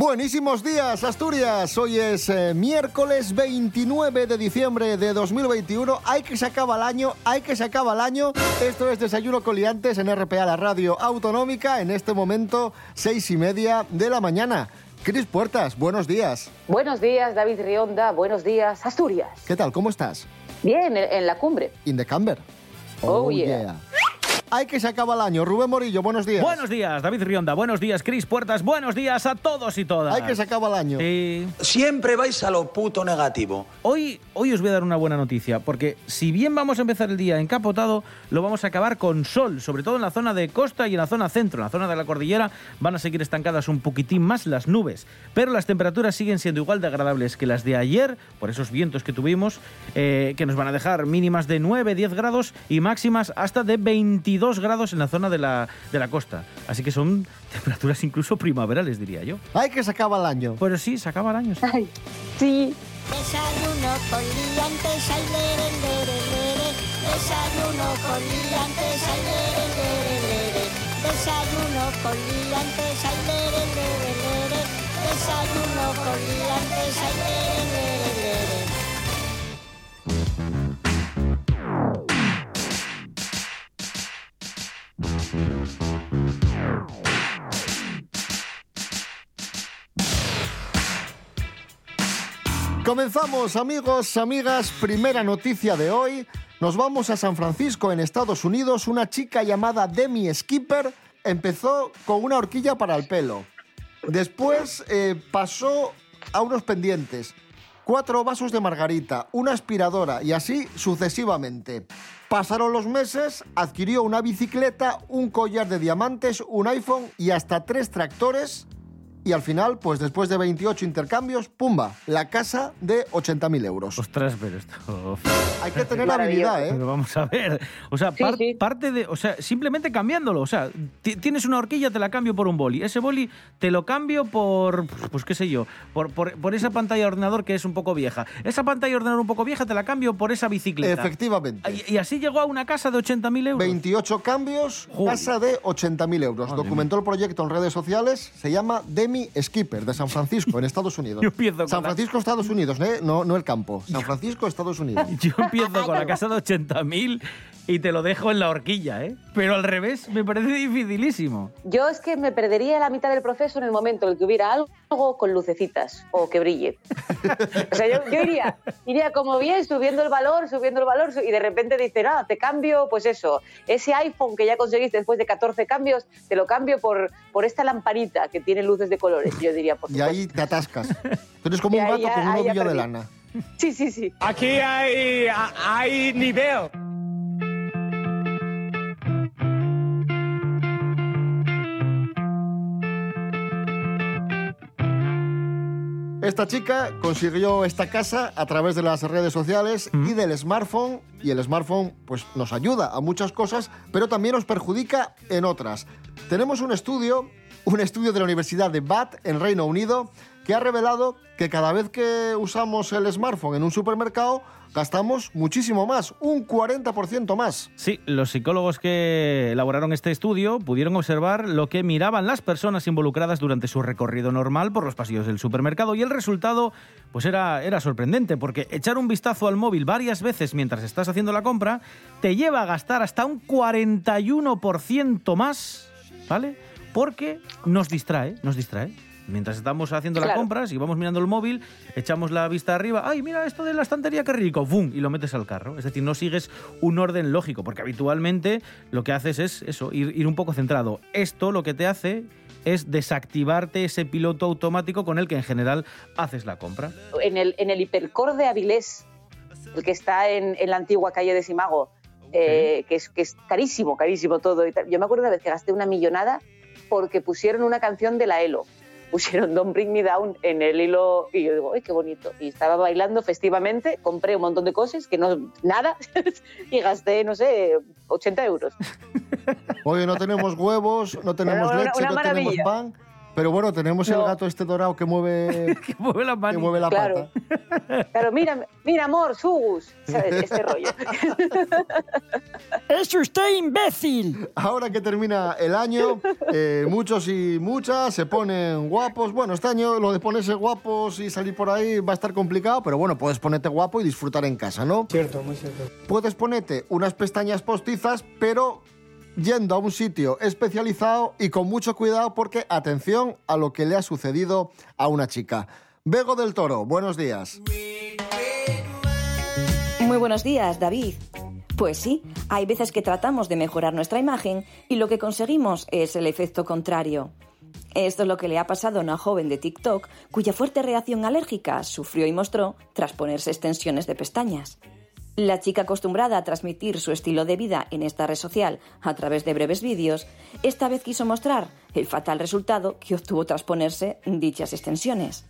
Buenísimos días, Asturias. Hoy es eh, miércoles 29 de diciembre de 2021. Hay que se acaba el año, hay que se acaba el año. Esto es Desayuno Coliantes en RPA, la radio autonómica. En este momento, seis y media de la mañana. Cris Puertas, buenos días. Buenos días, David Rionda. Buenos días, Asturias. ¿Qué tal? ¿Cómo estás? Bien, en, la cumbre. In the camber. Oh, yeah. Hay que se acaba el año. Rubén Morillo, buenos días. Buenos días, David Rionda. Buenos días, Cris Puertas. Buenos días a todos y todas. Hay que se acaba el año. Sí. Siempre vais a lo puto negativo. Hoy, hoy os voy a dar una buena noticia, porque si bien vamos a empezar el día encapotado, lo vamos a acabar con sol, sobre todo en la zona de costa y en la zona centro. En la zona de la cordillera van a seguir estancadas un poquitín más las nubes, pero las temperaturas siguen siendo igual de agradables que las de ayer, por esos vientos que tuvimos, eh, que nos van a dejar mínimas de 9, 10 grados y máximas hasta de 22 grados en la zona de la, de la costa. Así que son temperaturas incluso primaverales, diría yo. Hay que se acaba el año. Pero sí, se acaba el año. sí. Ay, sí. Desayuno con liantes, ay, lere, lere, lere. Desayuno con liantes, ay, lere, lere, lere. Desayuno con liantes, ay, lere, lere, lere. Desayuno con liantes, ay, lere, lere, lere. Comenzamos, amigos, amigas. Primera noticia de hoy. Nos vamos a San Francisco, en Estados Unidos. Una chica llamada Demi Skipper empezó con una horquilla para el pelo. Después eh, pasó a unos pendientes, cuatro vasos de margarita, una aspiradora y así sucesivamente. Pasaron los meses, adquirió una bicicleta, un collar de diamantes, un iPhone y hasta tres tractores. Y al final, pues después de 28 intercambios, ¡pumba! La casa de 80.000 euros. Ostras, pero esto... Hay que tener habilidad, ¿eh? Pero vamos a ver, o sea, Sí, par- sí. parte de, o sea, simplemente cambiándolo, o sea, ti- tienes una horquilla, te la cambio por un boli, ese boli te lo cambio por, pues qué sé yo, por, por, por esa pantalla de ordenador que es un poco vieja, esa pantalla de ordenador un poco vieja te la cambio por esa bicicleta. Efectivamente. Y, y así llegó a una casa de 80.000 euros. 28 cambios, Joder. casa de 80.000 euros. Madre Documentó el proyecto en redes sociales, se llama Demi Skipper, de San Francisco, en Estados Unidos. Yo empiezo con San la- Francisco, Estados Unidos, ¿eh? no, no el campo. San Francisco, Estados Unidos. Yo empiezo con la casa de 80.000 y te lo dejo en la horquilla, ¿eh? Pero al revés, me parece dificilísimo. Yo es que me perdería la mitad del proceso en el momento en el que hubiera algo con lucecitas o que brille. O sea, yo, yo iría, iría como bien subiendo el valor, subiendo el valor y de repente dicen, ah, te cambio, pues eso, ese iPhone que ya conseguiste después de 14 cambios, te lo cambio por, por esta lamparita que tiene luces de colores. Yo diría, por Y ahí te atascas. Tú eres como Y un gato ya- con un ovillo de lana. Sí, sí, sí. Aquí hay, hay nivel. Esta chica consiguió esta casa a través de las redes sociales y del smartphone. Y el smartphone pues, nos ayuda a muchas cosas, pero también nos perjudica en otras. Tenemos un estudio, un estudio de la Universidad de Bath en Reino Unido, que ha revelado que cada vez que usamos el smartphone en un supermercado, gastamos muchísimo más, un 40% más. Sí, los psicólogos que elaboraron este estudio pudieron observar lo que miraban las personas involucradas durante su recorrido normal por los pasillos del supermercado y el resultado pues era, era sorprendente porque echar un vistazo al móvil varias veces mientras estás haciendo la compra te lleva a gastar hasta un 41% más, ¿vale? Porque nos distrae, nos distrae. Mientras estamos haciendo la Claro. compra, si vamos mirando el móvil, echamos la vista arriba, ¡ay, mira esto de la estantería, qué rico! ¡Bum! Y lo metes al carro. Es decir, no sigues un orden lógico, porque habitualmente lo que haces es eso, ir, ir un poco centrado. Esto lo que te hace es desactivarte ese piloto automático con el que en general haces la compra. en el, en el hipercor de Avilés, el que está en, en la antigua calle de Simago, eh, que, es, que es carísimo, carísimo todo. y. Yo me acuerdo una vez que gasté una millonada porque pusieron una canción de la ELO. Pusieron Don't Bring Me Down en el hilo y yo digo, ¡ay, qué bonito! Y estaba bailando festivamente, compré un montón de cosas que no, nada, y gasté, no sé, 80 euros. Oye, no tenemos huevos, no tenemos leche, no tenemos pan. Pero bueno, tenemos el gato este dorado que mueve, Que mueve la que mueve la Claro. pata. Claro, mira, mira, amor, sugus. ¿Sabes? Este rollo. ¡Es usted imbécil! Ahora que termina el año, eh, muchos y muchas se ponen guapos. Bueno, este año lo de ponerse guapos y salir por ahí va a estar complicado, pero bueno, puedes ponerte guapo y disfrutar en casa, ¿no? Cierto, muy cierto. Puedes ponerte unas pestañas postizas, pero yendo a un sitio especializado y con mucho cuidado porque atención a lo que le ha sucedido a una chica. Bego del Toro, buenos días. Muy buenos días, David. Pues sí, hay veces que tratamos de mejorar nuestra imagen y lo que conseguimos es el efecto contrario. Esto es lo que le ha pasado a una joven de TikTok cuya fuerte reacción alérgica sufrió y mostró tras ponerse extensiones de pestañas. La chica acostumbrada a transmitir su estilo de vida en esta red social a través de breves vídeos, esta vez quiso mostrar el fatal resultado que obtuvo tras ponerse dichas extensiones.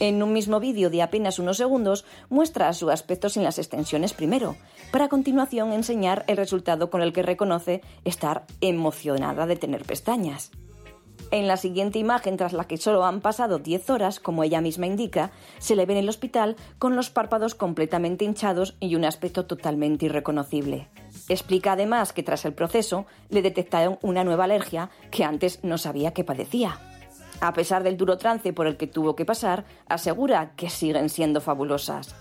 En un mismo vídeo de apenas unos segundos muestra su aspecto sin las extensiones primero, para a continuación enseñar el resultado con el que reconoce estar emocionada de tener pestañas. En la siguiente imagen, tras la que solo han pasado 10 horas, como ella misma indica, se le ve en el hospital con los párpados completamente hinchados y un aspecto totalmente irreconocible. Explica además que tras el proceso le detectaron una nueva alergia que antes no sabía que padecía. A pesar del duro trance por el que tuvo que pasar, asegura que siguen siendo fabulosas.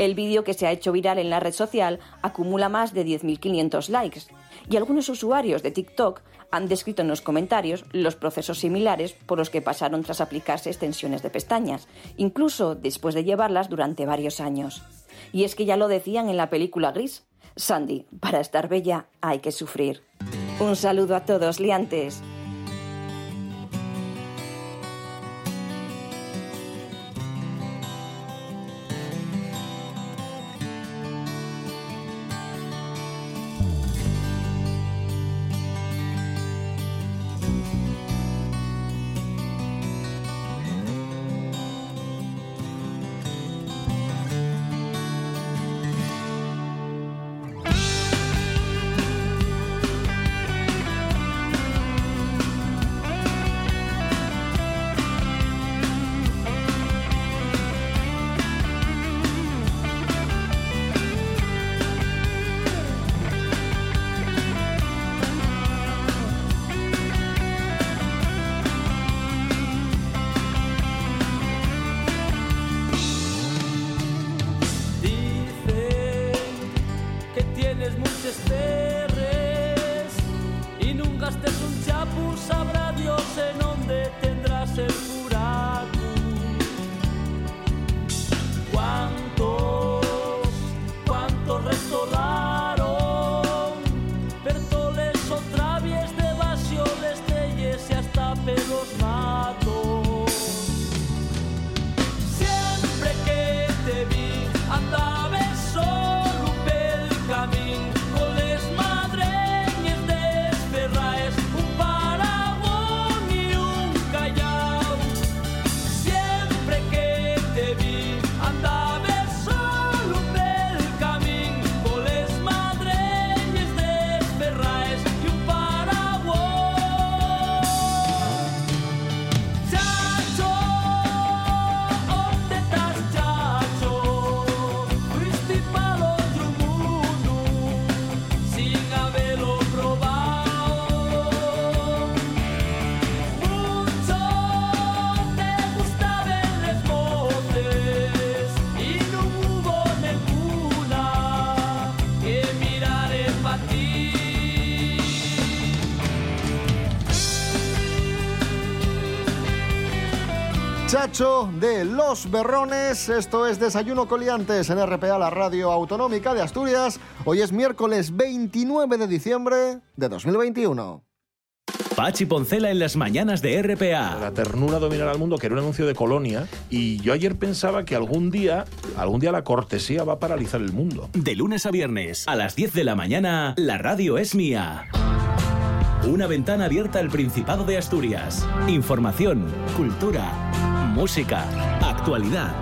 El vídeo que se ha hecho viral en la red social acumula más de 10.500 likes y algunos usuarios de TikTok han descrito en los comentarios los procesos similares por los que pasaron tras aplicarse extensiones de pestañas, incluso después de llevarlas durante varios años. Y es que ya lo decían en la película Gris, Sandy, para estar bella hay que sufrir. Un saludo a todos, liantes. Chacho de Los Berrones, esto es Desayuno Coliantes en RPA, la radio autonómica de Asturias. Hoy es miércoles 29 de diciembre de 2021. Pachi Poncela en las mañanas de RPA. La ternura dominará al mundo, que era un anuncio de Colonia, y yo ayer pensaba que algún día, algún día la cortesía va a paralizar el mundo. De lunes a viernes, a las 10 de la mañana, la radio es mía. Una ventana abierta al Principado de Asturias. Información, cultura, música, actualidad.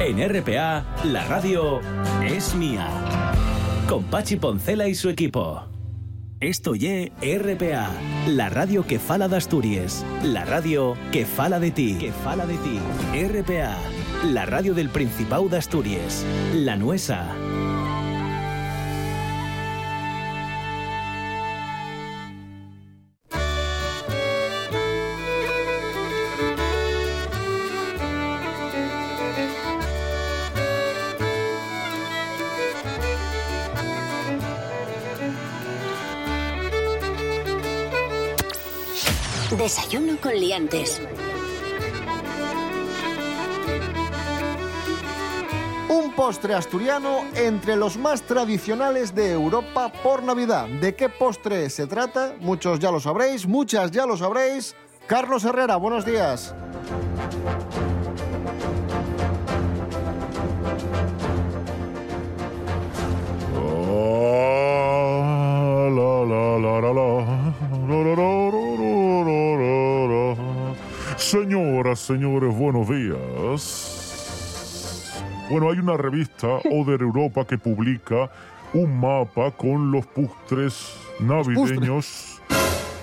En RPA, la radio es mía. Con Pachi Poncela y su equipo. Esto ye RPA, la radio que fala de Asturias, la radio que fala de ti, que fala de ti. RPA, la radio del Principado de Asturias, la nuesa. Un postre asturiano entre los más tradicionales de Europa por Navidad. ¿De qué postre se trata? Muchos ya lo sabréis, muchas ya lo sabréis. Carlos Herrera, buenos días. La, la, la, la, la. La, la, la, la, la, la, la, la. Señoras, señores, buenos días. Bueno, hay una revista, Oder Europa, que publica un mapa con los postres navideños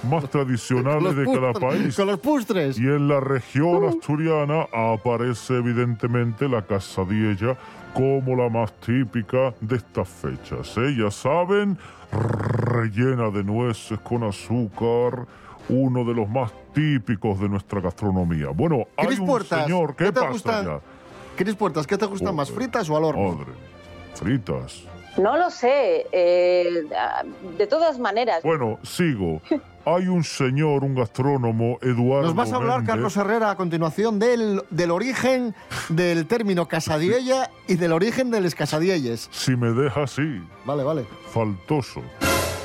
más tradicionales de cada país. Con los postres. Y en la región asturiana aparece evidentemente la casadilla como la más típica de estas fechas. ¿eh? Ya saben, rellena de nueces con azúcar, uno de los más típicos de nuestra gastronomía. Bueno, hay Cris un Puertas, señor, ¿qué, ¿qué te pasa gustan? ya? Cris Puertas, ¿qué te gustan más, fritas o al horno? Madre, fritas. No lo sé. eh, de todas maneras. Bueno, sigo. Hay un señor, un gastrónomo, Eduardo Nos vas a hablar, Méndez. Carlos Herrera, a continuación del, del origen del término casadiella y del origen de les casadielles. Si me deja así. Vale, vale. Faltoso.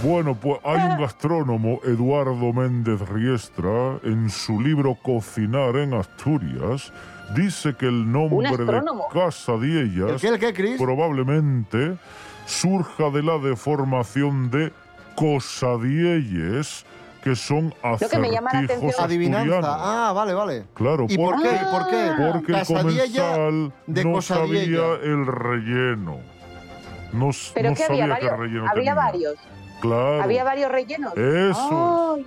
Bueno, pues hay un gastrónomo, Eduardo Méndez Riestra, en su libro Cocinar en Asturias, dice que el nombre de qué, el qué, Cris? probablemente surja de la deformación de Cosadielles, que son que me llama la acertijos atención- Adivinanza. asturianos. Ah, vale, vale. Claro, ¿Y por porque, qué? ¿Por qué? porque el comensal de no sabía el relleno. No, Pero no que había sabía qué relleno Había tenía. varios. Claro. Había varios rellenos. Eso.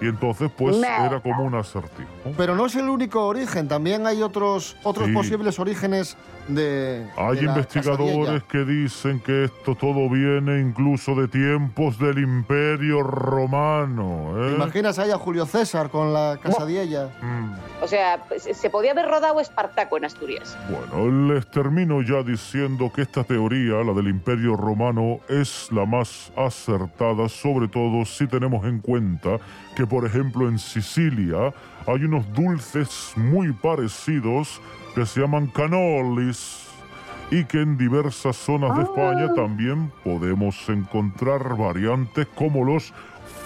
Y entonces, pues, era como un acertijo. Pero no es el único origen, también hay otros, otros Sí. posibles orígenes de. Hay de investigadores que dicen que esto todo viene incluso de tiempos del Imperio Romano. ¿Te ¿eh? imaginas ahí a Julio César con la casadiella? Mm, O sea, se podía haber rodado Espartaco en Asturias. Bueno, les termino ya diciendo que esta teoría, la del Imperio Romano, es la más acertada, sobre todo si tenemos en cuenta que, por ejemplo, en Sicilia hay unos dulces muy parecidos que se llaman canolis y que en diversas zonas de España también podemos encontrar variantes como los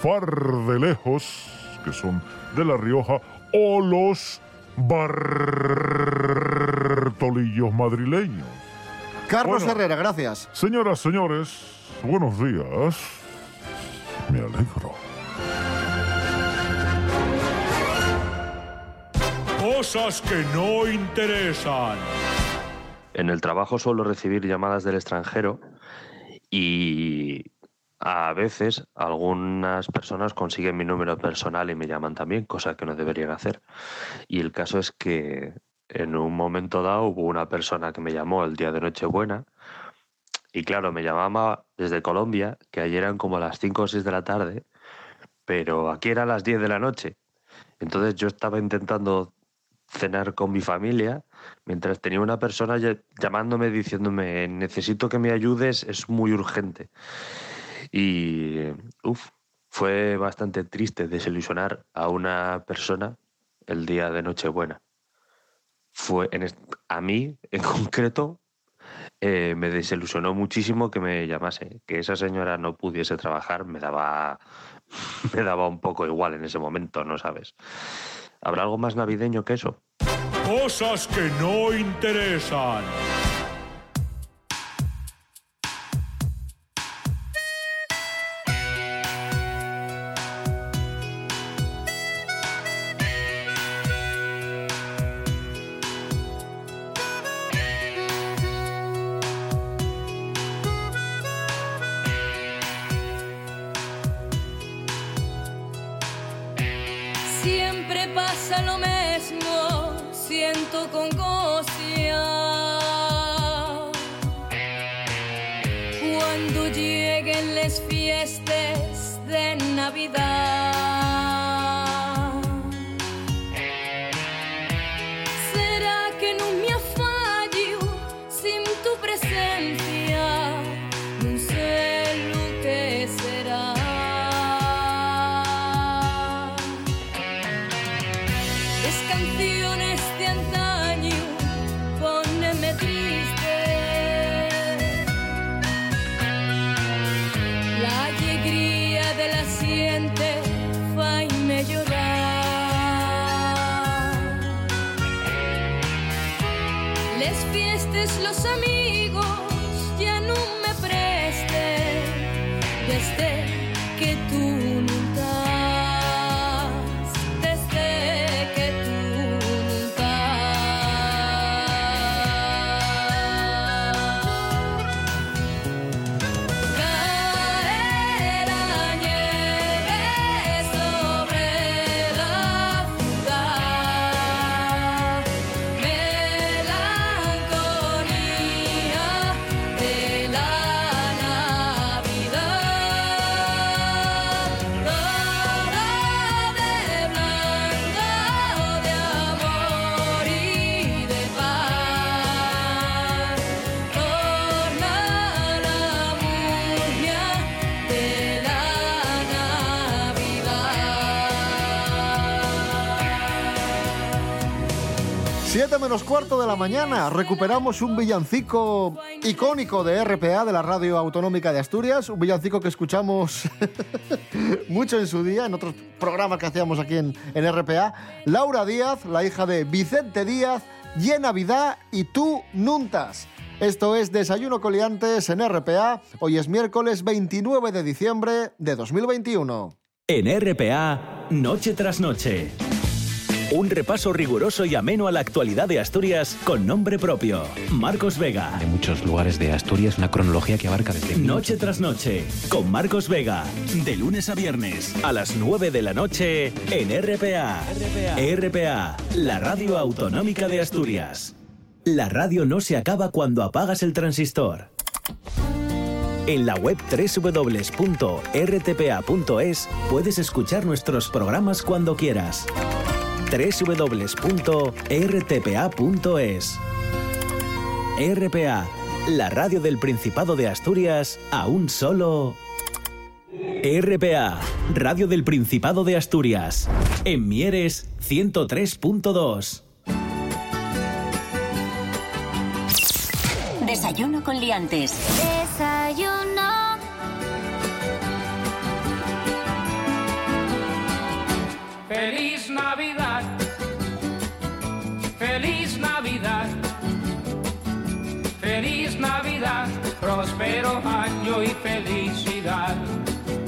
fardelejos, que son de La Rioja, o los bartolillos madrileños. Carlos Bueno. Herrera, gracias. Señoras, señores, buenos días. Me alegro. Cosas que no interesan. En el trabajo suelo recibir llamadas del extranjero y a veces algunas personas consiguen mi número personal y me llaman también, cosa que no deberían hacer. Y el caso es que en un momento dado hubo una persona que me llamó el día de Nochebuena y claro, me llamaba desde Colombia, que ayer eran como las 5 o 6 de la tarde, pero aquí eran las 10 de la noche. Entonces yo estaba intentando cenar con mi familia mientras tenía una persona llamándome diciéndome necesito que me ayudes, es muy urgente. Y uf, fue bastante triste desilusionar a una persona el día de Nochebuena. Fue en a mí en concreto eh, me desilusionó muchísimo que me llamase. Que esa señora no pudiese trabajar me daba, me daba un poco igual en ese momento, ¿no sabes? ¿Habrá algo más navideño que eso? Cosas que no interesan. algo los amigos 7 menos cuarto de la mañana recuperamos un villancico icónico de RPA, de la Radio Autonómica de Asturias, un villancico que escuchamos mucho en su día, en otros programas que hacíamos aquí en, RPA. Laura Díaz, la hija de Vicente Díaz, y en Navidad y tú nuntas. Esto es Desayuno Coliantes en RPA. Hoy es miércoles 29 de diciembre de 2021. En RPA, noche tras noche. Un repaso riguroso y ameno a la actualidad de Asturias con nombre propio. Marcos Vega. De muchos lugares de Asturias, una cronología que abarca desde... Noche tras noche, con Marcos Vega. De lunes a viernes, a las 9 de la noche, en RPA. RPA, la radio autonómica de Asturias. La radio no se acaba cuando apagas el transistor. En la web www.rtpa.es puedes escuchar nuestros programas cuando quieras. www.rtpa.es RPA, la radio del Principado de Asturias, a un solo... RPA, radio del Principado de Asturias. En Mieres 103.2. Desayuno con liantes. Desayuno. Feliz Navidad. Navidad. Próspero año y felicidad.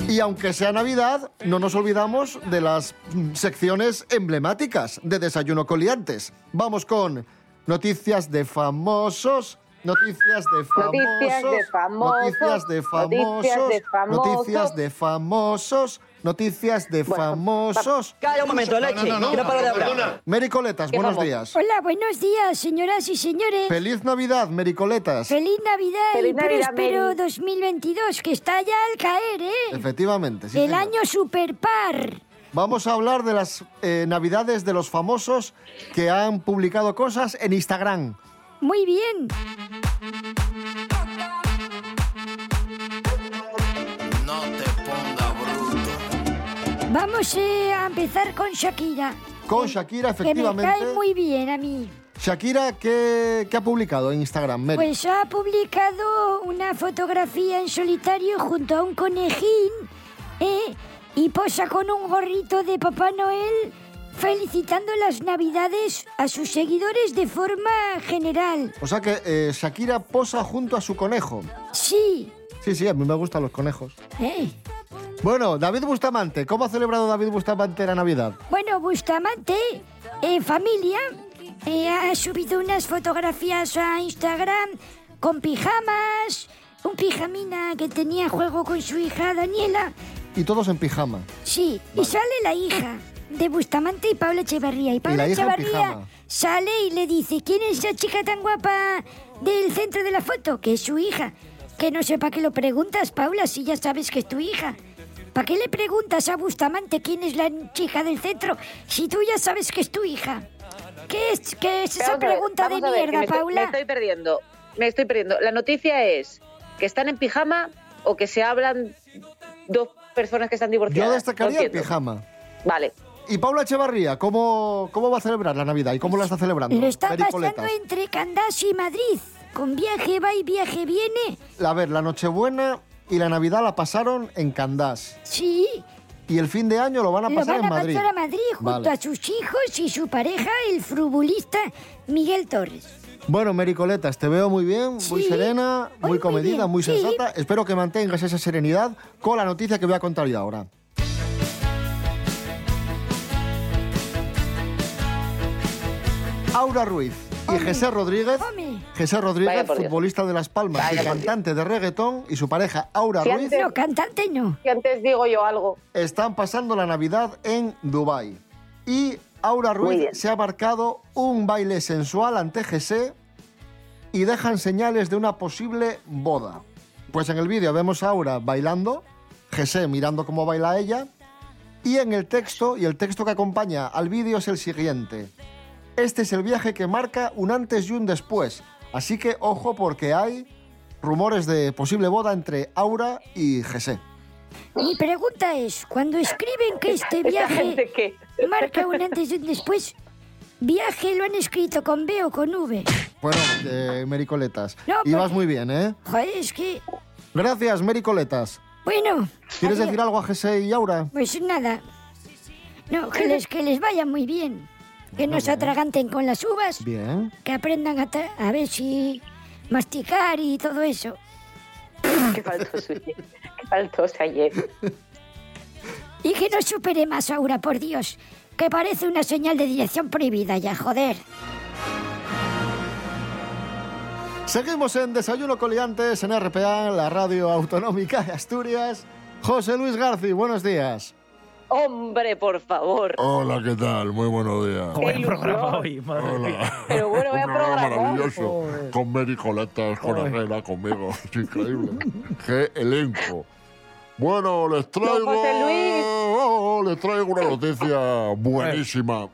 Y aunque sea Navidad, no nos olvidamos de las mm, secciones emblemáticas de Desayuno Coliantes. Vamos con noticias de famosos, noticias de famosos, Noticias de famosos, noticias de famosos, noticias de famosos, noticias de famosos. Calla un momento, Leche, no de hablar. Mericoletas, ¿Qué buenos vamos? días. Hola, buenos días, señoras y señores. Feliz Navidad, Mericoletas. Feliz Navidad Feliz y próspero Mary. 2022, que está ya al caer, ¿eh? Efectivamente, sí, El año superpar. Vamos a hablar de las eh, Navidades de los famosos que han publicado cosas en Instagram. Muy bien. No te ponga bruto. Vamos eh, a empezar con Shakira. Con Shakira, Que me efectivamente. cae muy bien a mí. Shakira, ¿qué, qué ha publicado en Instagram? Mary? Pues ha publicado una fotografía en solitario junto a un conejín ¿eh? y posa con un gorrito de Papá Noel felicitando las Navidades a sus seguidores de forma general. O sea que eh, Shakira posa junto a su conejo. Sí. Sí, sí, a mí me gustan los conejos. ¿eh? Bueno, David Bustamante, ¿cómo ha celebrado David Bustamante la Navidad? Bueno, Bustamante, en familia, eh, ha subido unas fotografías a Instagram con pijamas, un pijamina que tenía juego con su hija Daniela. Y todos en pijama. Sí, y sale la hija. De Bustamante y Paula Echevarría. Y hija en Echevarría sale y le dice, ¿quién es esa chica tan guapa del centro de la foto? Que es su hija. Que no sé para qué lo preguntas, Paula, si ya sabes que es tu hija. ¿Para qué le preguntas a Bustamante quién es la chica del centro si tú ya sabes que es tu hija? ¿Qué es, qué es esa ver, pregunta de ver, mierda, me estoy- Paula? me estoy perdiendo. Me estoy perdiendo. La noticia es que están en pijama o que se hablan dos personas que están divorciadas. Yo No destacaría el pijama. Vale. Y Paula Echevarría, ¿cómo, ¿cómo va a celebrar la Navidad y cómo la está celebrando? Lo está pasando entre Candás y Madrid. Con viaje va y viaje viene. A ver, la Nochebuena y la Navidad la pasaron en Candás. Sí, Y el fin de año lo van a lo pasar van a en Madrid. pasar a Madrid junto Vale. a sus hijos y su pareja, el futbolista Miguel Torres. Bueno, Mericoletas, te veo muy bien, muy Sí, serena, muy muy comedida, bien, muy sí. sensata. Espero que mantengas esa serenidad con la noticia que voy a contar yo ahora. Aura Ruiz y José Rodríguez, José Vaya Rodríguez, por Dios. futbolista de Las Palmas Vaya y por Dios. cantante de reggaetón, y su pareja Aura Ruiz cantante no. Si antes digo yo algo. están pasando la Navidad en Dubái. Y Aura Ruiz bien. se ha marcado un baile sensual ante GC y dejan señales de una posible boda. Pues en el vídeo vemos a Aura bailando, GC mirando cómo baila ella, y en el texto, y el texto que acompaña al vídeo es el siguiente. Este es el viaje que marca un antes y un después. Así que ojo porque hay rumores de posible boda entre Aura y GC. Mi pregunta es, cuando escriben que este ¿Esta viaje marca un antes y un después, ¿viaje lo han escrito con B o con V? Bueno, eh, Mericoletas. No, Ibas porque- muy bien, ¿eh? Joder, es que... Gracias, Mericoletas. Bueno, ¿Quieres adiós. decir algo a José y Aura? Pues nada. No, que les, que les vaya muy bien. Que no se atraganten con las uvas. Bien. Que aprendan a, tra- a ver si masticar y todo eso. Qué faltoso. Qué ayer. Y que no supere más, Aura, por Dios. Que parece una señal de dirección prohibida ya, joder. Seguimos en Desayuno Coliantes en RPA, la radio autonómica de Asturias. José Luis Garci, buenos días. Hombre, por favor. Hola, ¿qué tal? Muy buenos días. Qué Buen programa hoy, madre mía. Hola. Pero bueno, Un programa maravilloso. Con Mary Coletas, con Ángela, conmigo. Es increíble. Qué elenco. Bueno, les traigo. José Luis. Oh, les traigo una noticia buenísima.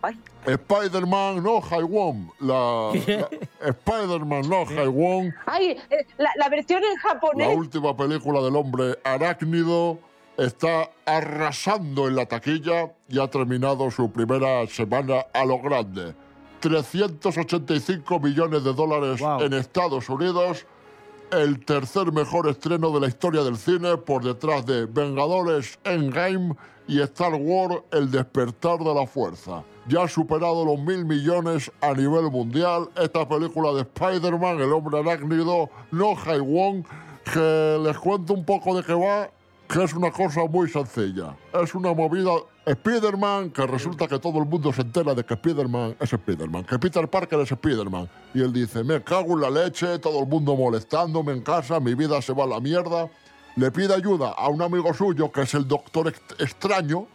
Spider-Man no Haiwon. La, la- Spider-Man no Haiwon. Ay, eh, la, la versión en La japonés. última película del hombre arácnido está arrasando en la taquilla y ha terminado su primera semana a lo grande. 385 millones de dólares en Estados Unidos, el tercer mejor estreno de la historia del cine por detrás de Vengadores Endgame y Star Wars El despertar de la fuerza. Ya ha superado los mil millones a nivel mundial esta película de Spider-Man, el hombre arácnido, no Wong, que les cuento un poco de qué va, que es una cosa muy sencilla. Es una movida Spider-Man, que resulta que todo el mundo se entera de que Spider-Man es Spider-Man, que Peter Parker es Spider-Man. Y él dice, me cago en la leche, todo el mundo molestándome en casa, mi vida se va a la mierda. Le pide ayuda a un amigo suyo, que es el Doctor Ext- Extraño,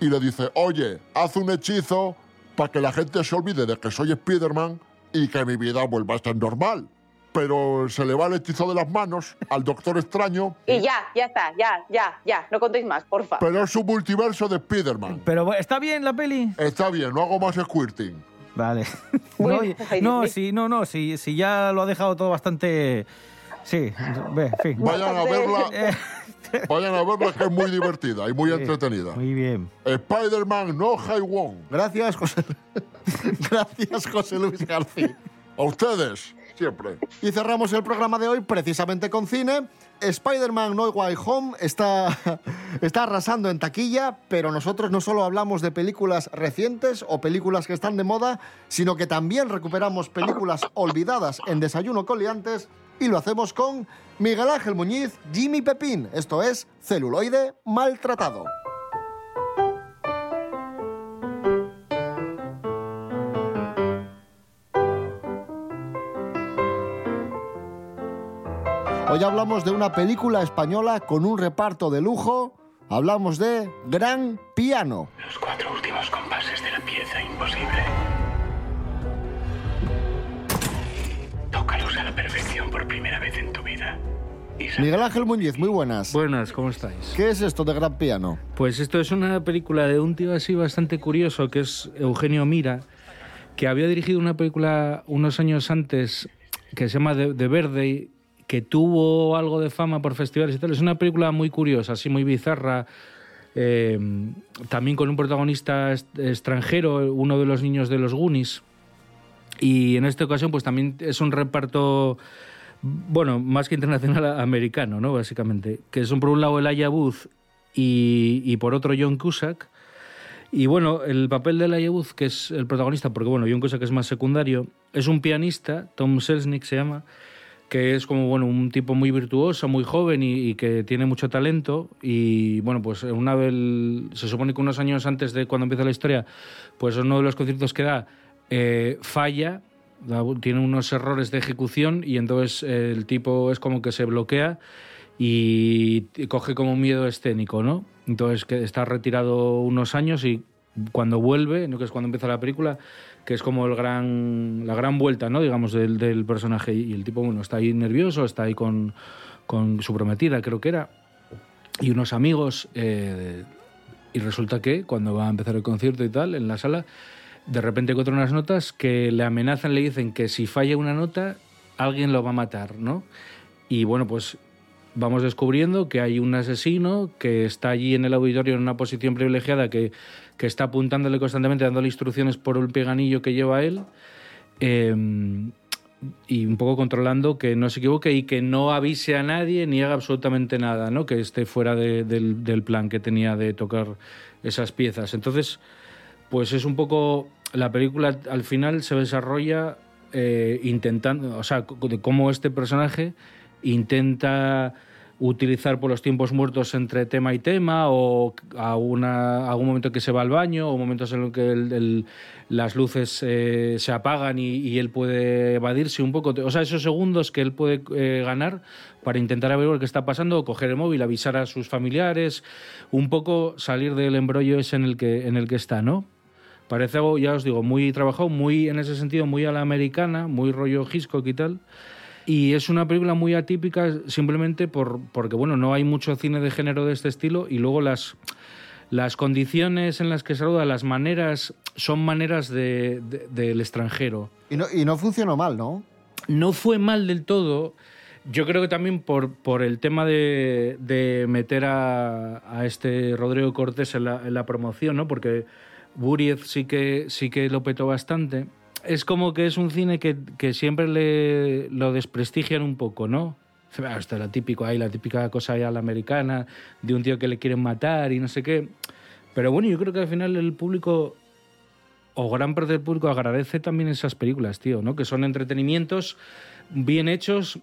y le dice, oye, haz un hechizo para que la gente se olvide de que soy Spider-Man y que mi vida vuelva a estar normal. Pero se le va el hechizo de las manos al Doctor Extraño, Y ya, ya está, ya, ya, ya. No contéis más, porfa. pero es un multiverso de Spider-Man. Pero ¿está bien la peli? Está bien, no hago más squirting. Vale. No, Dios no, sí, no, no, sí, sí, ya lo ha dejado todo bastante... Sí, ve, en fin. Vayan a verla, vayan a verla que es muy divertida y muy Sí, entretenida. Muy bien. Spider-Man no Wong. Gracias, José. Gracias, José Luis García. A ustedes, siempre. Y cerramos el programa de hoy precisamente con cine. Spider-Man No Way Home está, está arrasando en taquilla, pero nosotros no solo hablamos de películas recientes o películas que están de moda, sino que también recuperamos películas olvidadas en Desayuno Coliantes y lo hacemos con Miguel Ángel Muñiz, Jimmy Pepín. Esto es Celuloide Maltratado. Hoy hablamos de una película española con un reparto de lujo. Hablamos de Gran Piano. Los cuatro últimos compases de la pieza imposible. Tócalos a la perfección por primera vez en tu vida. Miguel Ángel Muñiz, muy buenas. Buenas, ¿cómo estáis? ¿Qué es esto de Gran Piano? Pues esto es una película de un tío así bastante curioso que es Eugenio Mira, que había dirigido una película unos años antes que se llama The, The Verde, que tuvo algo de fama por festivales y tal. Es una película muy curiosa, así muy bizarra, eh, también con un protagonista extranjero, uno de los niños de los Goonies. Y en esta ocasión, pues también es un reparto, bueno, más que internacional, americano, ¿no? Básicamente. Que son por un lado Elijah Booth y, y por otro John Cusack. Y bueno, el papel de Elijah Booth, que es el protagonista, porque bueno, John Cusack es más secundario, es un pianista, Tom Selznick se llama, que es como bueno un tipo muy virtuoso, muy joven y, que tiene mucho talento. Y bueno, pues una vez, se supone que unos años antes de cuando empieza la historia, pues uno de los conciertos que da eh, falla, tiene unos errores de ejecución y entonces eh, el tipo es como que se bloquea y coge como un miedo escénico, ¿no? Entonces que está retirado unos años y cuando vuelve, ¿no? que es cuando empieza la película, que es como el gran, la gran vuelta, ¿no? digamos, del, del personaje. Y el tipo, bueno, está ahí nervioso, está ahí con, con su prometida, creo que era, y unos amigos. eh, y resulta que cuando va a empezar el concierto y tal, en la sala, de repente encuentra unas notas que le amenazan, le dicen que si falla una nota, alguien lo va a matar, ¿no? Y bueno, pues vamos descubriendo que hay un asesino que está allí en el auditorio en una posición privilegiada que, que está apuntándole constantemente, dándole instrucciones por el peganillo que lleva él. eh, y un poco controlando que no se equivoque y que no avise a nadie ni haga absolutamente nada, ¿no? Que esté fuera de- del, plan que tenía de tocar esas piezas. Entonces, pues es un poco la película al final se desarrolla eh, intentando, o sea, de cómo este personaje intenta utilizar por los tiempos muertos entre tema y tema o a una, algún momento que se va al baño o momentos en los que el- el- las luces eh, se apagan y, y él puede evadirse un poco. O sea, esos segundos que él puede eh, ganar para intentar averiguar qué está pasando, coger el móvil, avisar a sus familiares, un poco salir del embrollo ese en el que, en el que está, ¿no? Parece algo, ya os digo, muy trabajado, muy en ese sentido, muy a la americana, muy rollo Hitchcock y tal. Y es una película muy atípica simplemente por, porque, bueno, no hay mucho cine de género de este estilo y luego las, las condiciones en las que se roda, las maneras, son maneras de- de- del extranjero. Y no, y no funcionó mal, ¿no? No fue mal del todo. Yo creo que también por, por el tema de, de meter a, a este Rodrigo Cortés en la, en la promoción, ¿no? Porque Buriez sí que, sí que lo petó bastante. Es como que es un cine que, que siempre le, lo desprestigian un poco, ¿no? Hasta la típico, hay la típica cosa ya la americana de un tío que le quieren matar y no sé qué. Pero bueno, yo creo que al final el público o gran parte del público agradece también esas películas, tío, ¿no? Que son entretenimientos bien hechos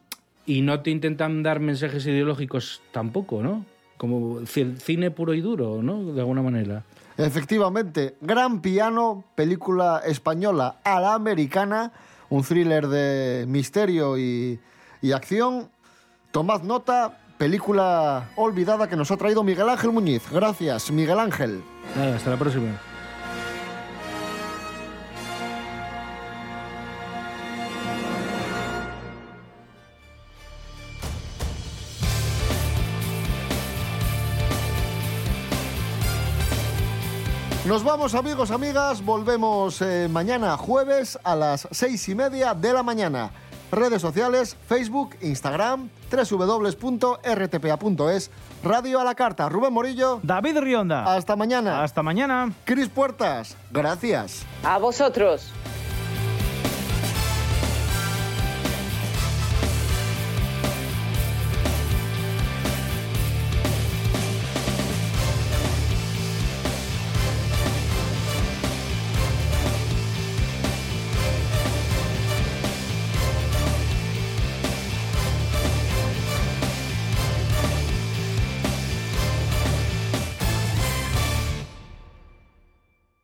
y no te intentan dar mensajes ideológicos tampoco, ¿no? Como ci- cine puro y duro, ¿no? De alguna manera. Efectivamente, Gran Piano, película española a la americana, un thriller de misterio y, y acción. Tomad nota, película olvidada que nos ha traído Miguel Ángel Muñiz. Gracias, Miguel Ángel. Hasta la próxima. Nos vamos amigos, amigas, volvemos eh, mañana jueves a las seis y media de la mañana. Redes sociales, Facebook, Instagram, www.rtpa.es, Radio a la Carta, Rubén Morillo. David Rionda. Hasta mañana. Hasta mañana. Cris Puertas, gracias. A vosotros.